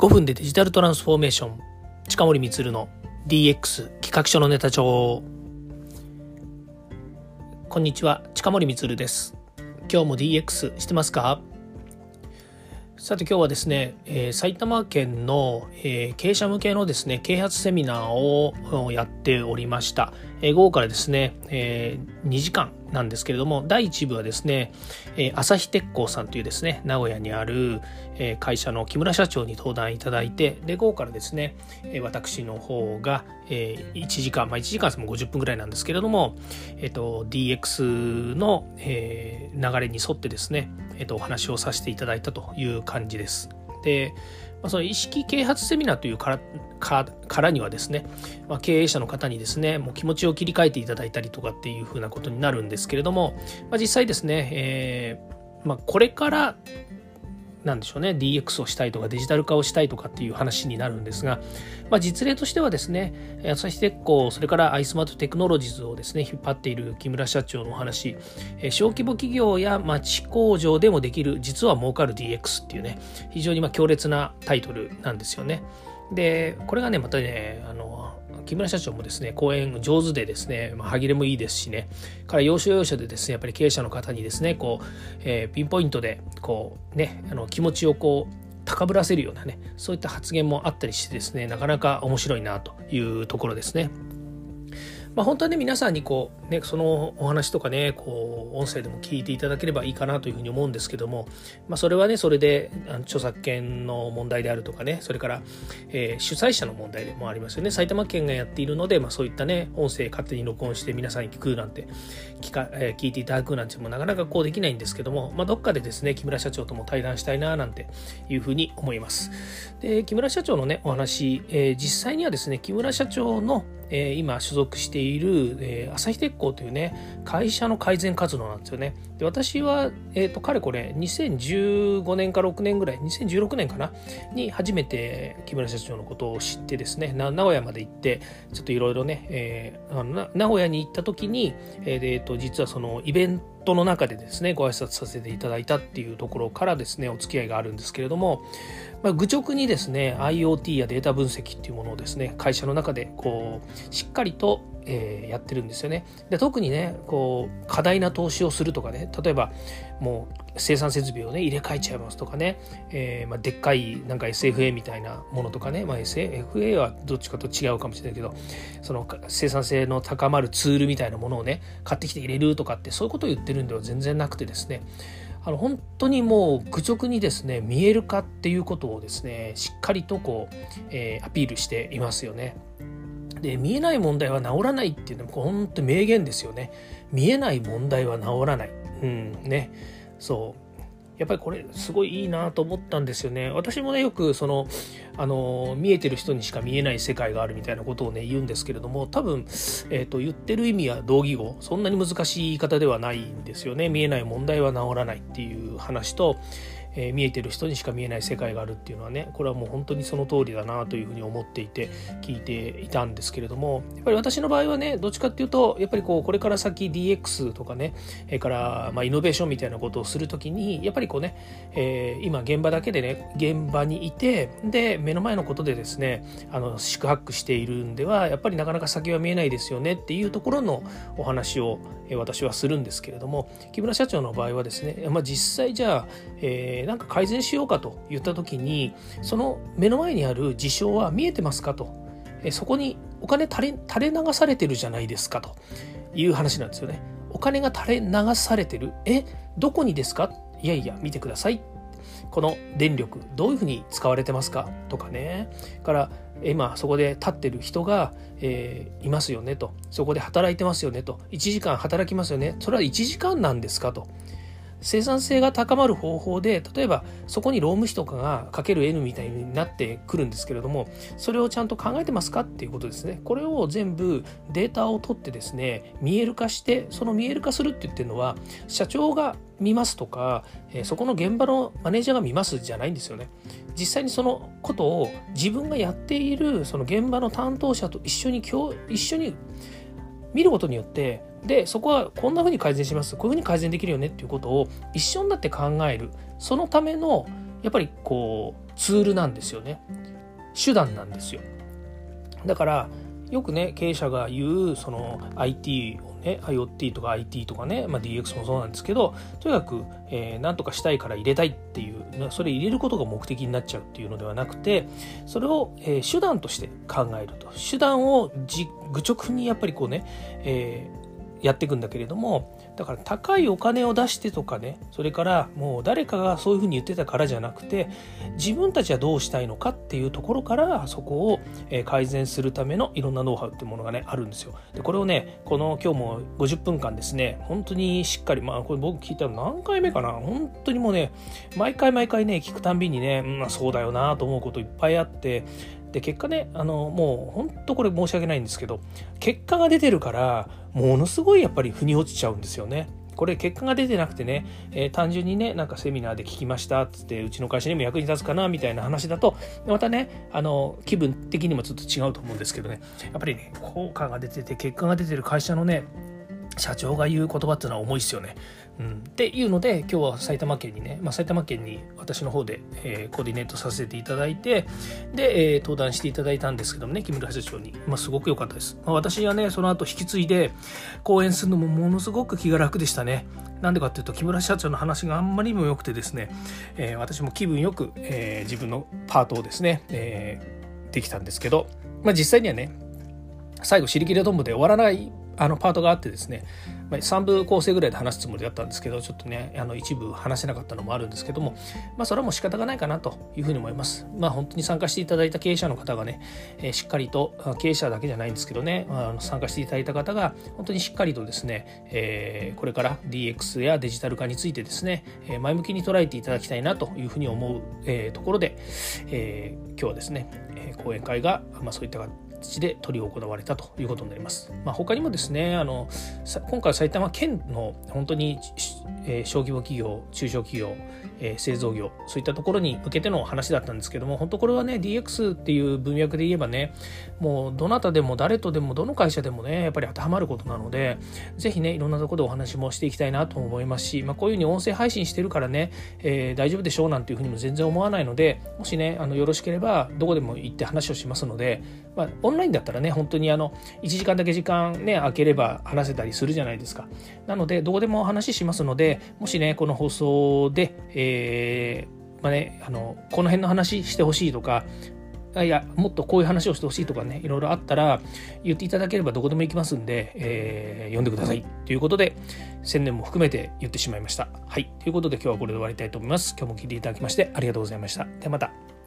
5分でデジタルトランスフォーメーション。近森光の DX 企画書のネタ帳。こんにちは。近森光です。今日も DX してますか？さて今日はですね、えー、埼玉県の、えー、経営者向けのですね啓発セミナーをやっておりました、午後からですね、え、2時間なんですけれども第1部はですね、え、朝日鉄工さんというですね名古屋にある、え、会社の木村社長に登壇いただいてで午後からですね、え、私の方が、え、1時間まあ1時間も50分ぐらいなんですけれども、えーと、DX の、え、流れに沿ってですね、えーと、お話をさせていただいたという感じです。でまあ、その意識啓発セミナーというからからにはですね、まあ、経営者の方にですねもう気持ちを切り替えていただいたりとかっていうふうなことになるんですけれども、まあ、実際ですね、えーまあ、これからなんでしょうね DX をしたいとかデジタル化をしたいとかっていう話になるんですが、まあ、実例としてはですね朝日鉄工それからアイスマートテクノロジーズをですね引っ張っている木村社長のお話小規模企業や町工場でもできる実は儲かる DX っていうね非常にま強烈なタイトルなんですよね。でこれがねまたねあの木村社長もですね講演上手でですね、まあ、歯切れもいいですしねから要所要所でですねやっぱり経営者の方にですねこう、えー、ピンポイントでこうねあの気持ちをこう高ぶらせるようなねそういった発言もあったりしてですねなかなか面白いなというところですね。まあ、本当はね皆さんにこう、ね、そのお話とかねこう音声でも聞いていただければいいかなというふうに思うんですけども、まあ、それはねそれで著作権の問題であるとかねそれから、えー、主催者の問題でもありますよね。埼玉県がやっているので、まあ、そういったね音声勝手に録音して皆さんに聞くなんて聞か、えー、聞いていただくなんてもなかなかこうできないんですけども、まあ、どっかでですね木村社長とも対談したいななんていうふうに思います。で木村社長のねお話、えー、実際にはですね木村社長のえー、今所属している、えー、朝日鉄工というね会社の改善活動なんですよね。で私は、えーと、かれこれ2015年か6年ぐらい2016年かなに初めて木村社長のことを知ってですね名古屋まで行ってちょっといろいろね、えー、あの名古屋に行った時に、えー、と実はそのイベントの中でですねご挨拶させていただいたっていうところからですねお付き合いがあるんですけれどもまあ、愚直にですね IoT やデータ分析っていうものをですね会社の中でこうしっかりと、えー、やってるんですよねで特にねこう過大な投資をするとかね例えばもう生産設備をね入れ替えちゃいますとかね、えーまあ、でっかいなんか SFA みたいなものとかね、まあ、SFA はどっちかと違うかもしれないけどその生産性の高まるツールみたいなものをね買ってきて入れるとかってそういうことを言ってるんでは全然なくてですねあの本当にもう愚直にですね見える化っていうことをですねしっかりとこう、えー、アピールしていますよね。で見えない問題は治らないっていうのも本当名言ですよね。見えない問題は治らない。うんね。そうやっぱりこれすごいいいなと思ったんですよね。私もねよくそのあの見えてる人にしか見えない世界があるみたいなことをね言うんですけれども多分、えーと、言ってる意味は同義語そんなに難しい言い方ではないんですよね。見えない問題は治らないっていう話とえー、見えてる人にしか見えない世界があるっていうのはねこれはもう本当にその通りだなというふうに思っていて聞いていたんですけれどもやっぱり私の場合はねどっちかっていうとやっぱりこうこれから先 DX とかねそれからまあイノベーションみたいなことをする時にやっぱりこうね、えー、今現場だけでね現場にいてで目の前のことでですねあの宿泊しているんではやっぱりなかなか先は見えないですよねっていうところのお話を私はするんですけれども木村社長の場合はですね、まあ、実際じゃあ、えーー、なんか改善しようかと言った時にその目の前にある事象は見えてますかと、えー、そこにお金垂れ垂れ流されてるじゃないですかという話なんですよね。お金が垂れ流されてる。えどこにですか？いやいや見てください。この電力どういうふうに使われてますか？とかね。から今そこで立ってる人が、えー、いますよねと。そこで働いてますよねと。1時間働きますよね。それは1時間なんですかと。生産性が高まる方法で例えばそこに労務費とかがかける N みたいになってくるんですけれどもそれをちゃんと考えてますかっていうことですね。これを全部データを取ってですね見える化してその見える化するって言ってるのは社長が見ますとか、えそこの現場のマネージャーが見ますじゃないんですよね。実際にそのことを自分がやっているその現場の担当者と一緒に一緒に見ることによってでそこはこんな風に改善します。こういう風に改善できるよねっていうことを一緒になって考える。そのための、やっぱりこうツールなんですよね。手段なんですよ。だからよくね経営者が言うその IT をね IoT とか IT とかね、まあ、DX もそうなんですけどとにかく、えー、何とかしたいから入れたいっていうそれ入れることが目的になっちゃうっていうのではなくてそれを、えー、手段として考えると。手段を愚直にやっぱりこうね、えーやっていくんだけれどもだから高いお金を出してとかねそれからもう誰かがそういうふうに言ってたからじゃなくて自分たちはどうしたいのかっていうところからそこを改善するためのいろんなノウハウってものがねあるんですよ。でこれをねこの今日も50分間ですね本当にしっかりまあこれ僕聞いたの何回目かな本当にもうね毎回毎回ね聞くたんびにね、うん、そうだよなと思うこといっぱいあってで結果ねあのもう本当これ申し訳ないんですけど結果が出てるからものすごいやっぱり腑に落ちちゃうんですよね。これ結果が出てなくてね、えー、単純にねなんかセミナーで聞きましたっつってうちの会社にも役に立つかなみたいな話だとまたねあの気分的にもちょっと違うと思うんですけどねやっぱりね効果が出てて結果が出てる会社のね社長が言う言葉っていうのは重いですよね。うん、っていうので今日は埼玉県にね、まあ、埼玉県に私の方で、えー、コーディネートさせていただいてで、えー、登壇していただいたんですけどもね木村社長に、まあ、すごく良かったです、まあ、私はねその後引き継いで講演するのもものすごく気が楽でしたね。なんでかっていうと木村社長の話があんまりにも良くてですね、えー、私も気分よく、え自分のパートをですね、えできたんですけど、まあ、実際にはね最後尻切れトンボで終わらないあのパートがあってですね、まあ、3部構成ぐらいで話すつもりだったんですけどちょっとねあの一部話せなかったのもあるんですけども、まあ、それはもう仕方がないかなというふうに思います。まあ、本当に参加していただいた経営者の方がね、えー、しっかりと経営者だけじゃないんですけどね、あの参加していただいた方が本当にしっかりとですね、えー、これから DX やデジタル化についてですね、え前向きに捉えていただきたいなというふうに思う、えー、ところで、え今日はですね、講演会が、まあ、そういった形で執り行われたということになります。まあ、他にもですねあの今回埼玉県の本当に、えー、小規模企業中小企業、えー、製造業そういったところに向けての話だったんですけども本当これはね DX っていう文脈で言えばねもうどなたでも誰とでもどの会社でもねやっぱり当てはまることなので是非ねいろんなところでお話もしていきたいなと思いますし、まあ、こういうふうに音声配信してるからね、えー、大丈夫でしょうなんていうふうにも全然思わないのでもしねあのよろしければどこでも行って話をしますので、まあ、オンラインだったらね本当にあの1時間だけ時間ね空ければ話せたりするじゃないですか。なのでどこでも話しますのでもしねこの放送で、えー、まあね、あのこの辺の話してほしいとかいやもっとこういう話をしてほしいとかねいろいろあったら言っていただければどこでも行きますんで、えー、読んでください。ということで宣伝も含めて言ってしまいました。はい。ということで今日はこれで終わりたいと思います。今日も聞いていただきましてありがとうございました。ではまた。